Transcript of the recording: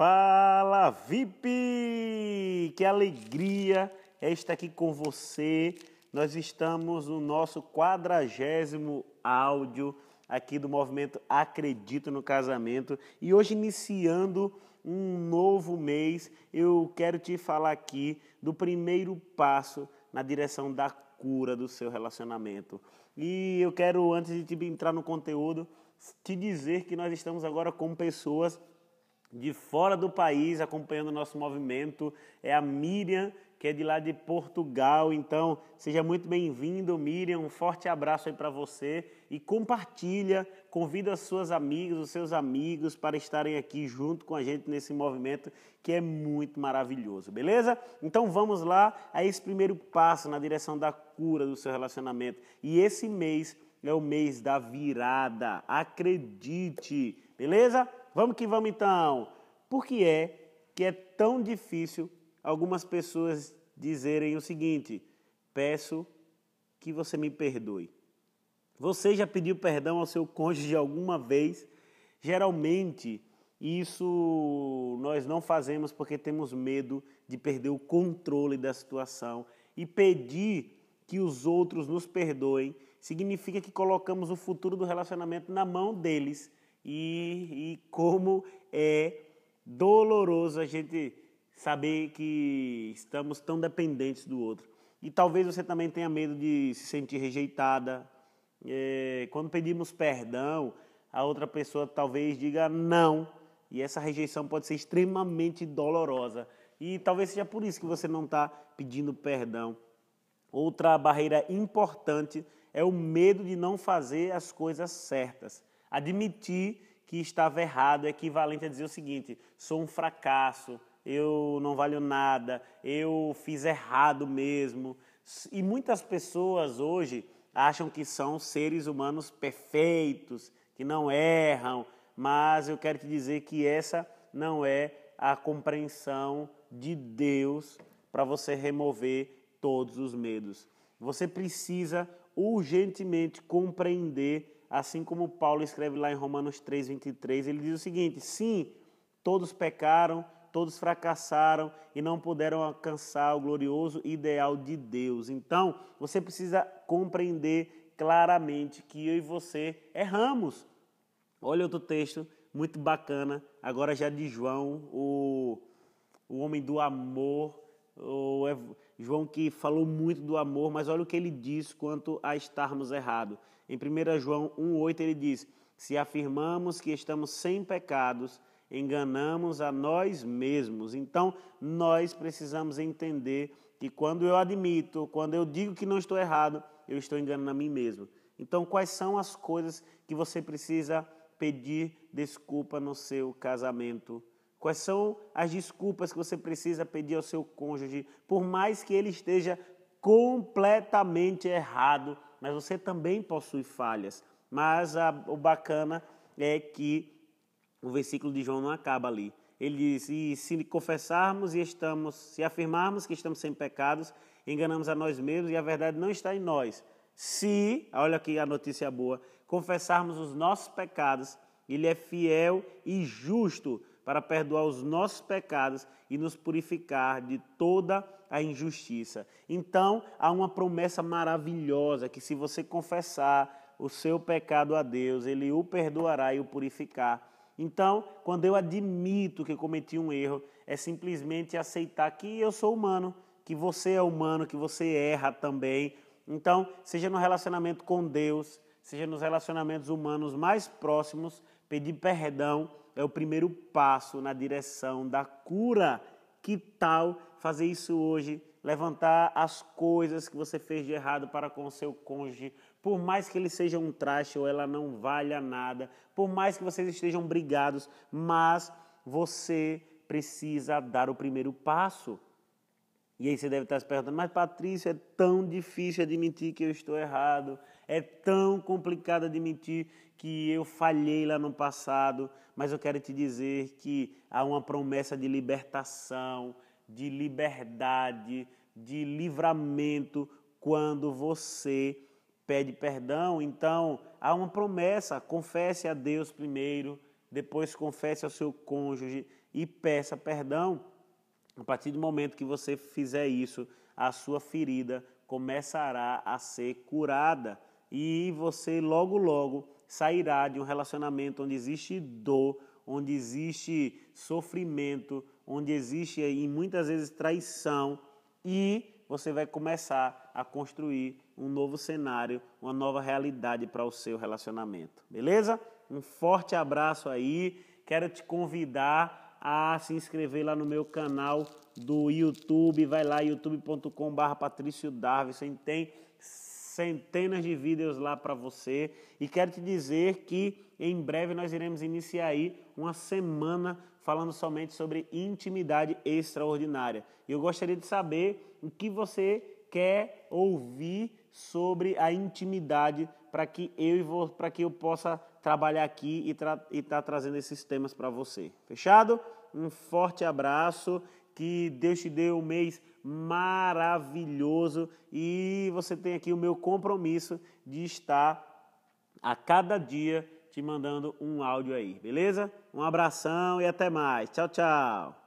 Fala VIP! Que alegria é estar aqui com você. Nós estamos no nosso quadragésimo áudio aqui do movimento Acredito no Casamento e hoje iniciando um novo mês, eu quero te falar aqui do primeiro passo na direção da cura do seu relacionamento. E eu quero, antes de entrar no conteúdo, te dizer que nós estamos agora com pessoas de fora do país acompanhando o nosso movimento. É a Miriam, que é de lá de Portugal. Então, seja muito bem-vindo, Miriam. Um forte abraço aí para você e compartilha, convida as suas amigas, os seus amigos para estarem aqui junto com a gente nesse movimento que é muito maravilhoso, beleza? Então vamos lá a esse primeiro passo na direção da cura do seu relacionamento. E esse mês é o mês da virada. Acredite, beleza? Vamos que vamos então. Por que é que é tão difícil algumas pessoas dizerem o seguinte: peço que você me perdoe? Você já pediu perdão ao seu cônjuge alguma vez? Geralmente, isso nós não fazemos porque temos medo de perder o controle da situação e pedir que os outros nos perdoem significa que colocamos o futuro do relacionamento na mão deles e, e como é doloroso a gente saber que estamos tão dependentes do outro. E talvez você também tenha medo de se sentir rejeitada. É, quando pedimos perdão, a outra pessoa talvez diga não. E essa rejeição pode ser extremamente dolorosa. E talvez seja por isso que você não está pedindo perdão. Outra barreira importante é o medo de não fazer as coisas certas. Admitir que estava errado é equivalente a dizer o seguinte: sou um fracasso, eu não valho nada, eu fiz errado mesmo. E muitas pessoas hoje acham que são seres humanos perfeitos, que não erram, mas eu quero te dizer que essa não é a compreensão de Deus para você remover todos os medos. Você precisa urgentemente compreender assim como Paulo escreve lá em Romanos 3, 23, ele diz o seguinte: sim, todos pecaram, todos fracassaram e não puderam alcançar o glorioso ideal de Deus. Então, você precisa compreender claramente que eu e você erramos. Olha outro texto muito bacana, agora já de João, o, o homem do amor, o João que falou muito do amor, mas olha o que ele diz quanto a estarmos errados. Em 1 João 1,8 ele diz: Se afirmamos que estamos sem pecados, enganamos a nós mesmos. Então, nós precisamos entender que quando eu admito, quando eu digo que não estou errado, eu estou enganando a mim mesmo. Então, quais são as coisas que você precisa pedir desculpa no seu casamento? Quais são as desculpas que você precisa pedir ao seu cônjuge, por mais que ele esteja completamente errado mas você também possui falhas. Mas a, o bacana é que o versículo de João não acaba ali. Ele diz: E se confessarmos e estamos, se afirmarmos que estamos sem pecados, enganamos a nós mesmos e a verdade não está em nós. Se, olha aqui a notícia boa, confessarmos os nossos pecados, Ele é fiel e justo para perdoar os nossos pecados e nos purificar de toda a injustiça. Então, há uma promessa maravilhosa que se você confessar o seu pecado a Deus, ele o perdoará e o purificar. Então, quando eu admito que cometi um erro, é simplesmente aceitar que eu sou humano, que você é humano, que você erra também. Então, seja no relacionamento com Deus, seja nos relacionamentos humanos mais próximos, pedir perdão é o primeiro passo na direção da cura. Que tal fazer isso hoje? Levantar as coisas que você fez de errado para com o seu cônjuge, por mais que ele seja um traste ou ela não valha nada, por mais que vocês estejam brigados, mas você precisa dar o primeiro passo. E aí você deve estar se perguntando, mas Patrícia, é tão difícil admitir que eu estou errado, é tão complicado admitir que eu falhei lá no passado, mas eu quero te dizer que há uma promessa de libertação, de liberdade, de livramento quando você pede perdão. Então, há uma promessa, confesse a Deus primeiro, depois confesse ao seu cônjuge e peça perdão. A partir do momento que você fizer isso, a sua ferida começará a ser curada e você logo logo sairá de um relacionamento onde existe dor, onde existe sofrimento, onde existe aí muitas vezes traição e você vai começar a construir um novo cenário, uma nova realidade para o seu relacionamento. Beleza? Um forte abraço aí. Quero te convidar a se inscrever lá no meu canal do YouTube. Vai lá, youtube.com.br Patrício Darvison. Tem centenas de vídeos lá para você. E quero te dizer que em breve nós iremos iniciar aí uma semana falando somente sobre intimidade extraordinária. E eu gostaria de saber o que você quer ouvir sobre a intimidade para que eu para que eu possa trabalhar aqui e estar tá trazendo esses temas para você. Fechado? Um forte abraço, que Deus te dê um mês maravilhoso e você tem aqui o meu compromisso de estar a cada dia te mandando um áudio aí, beleza? Um abração e até mais. Tchau, tchau.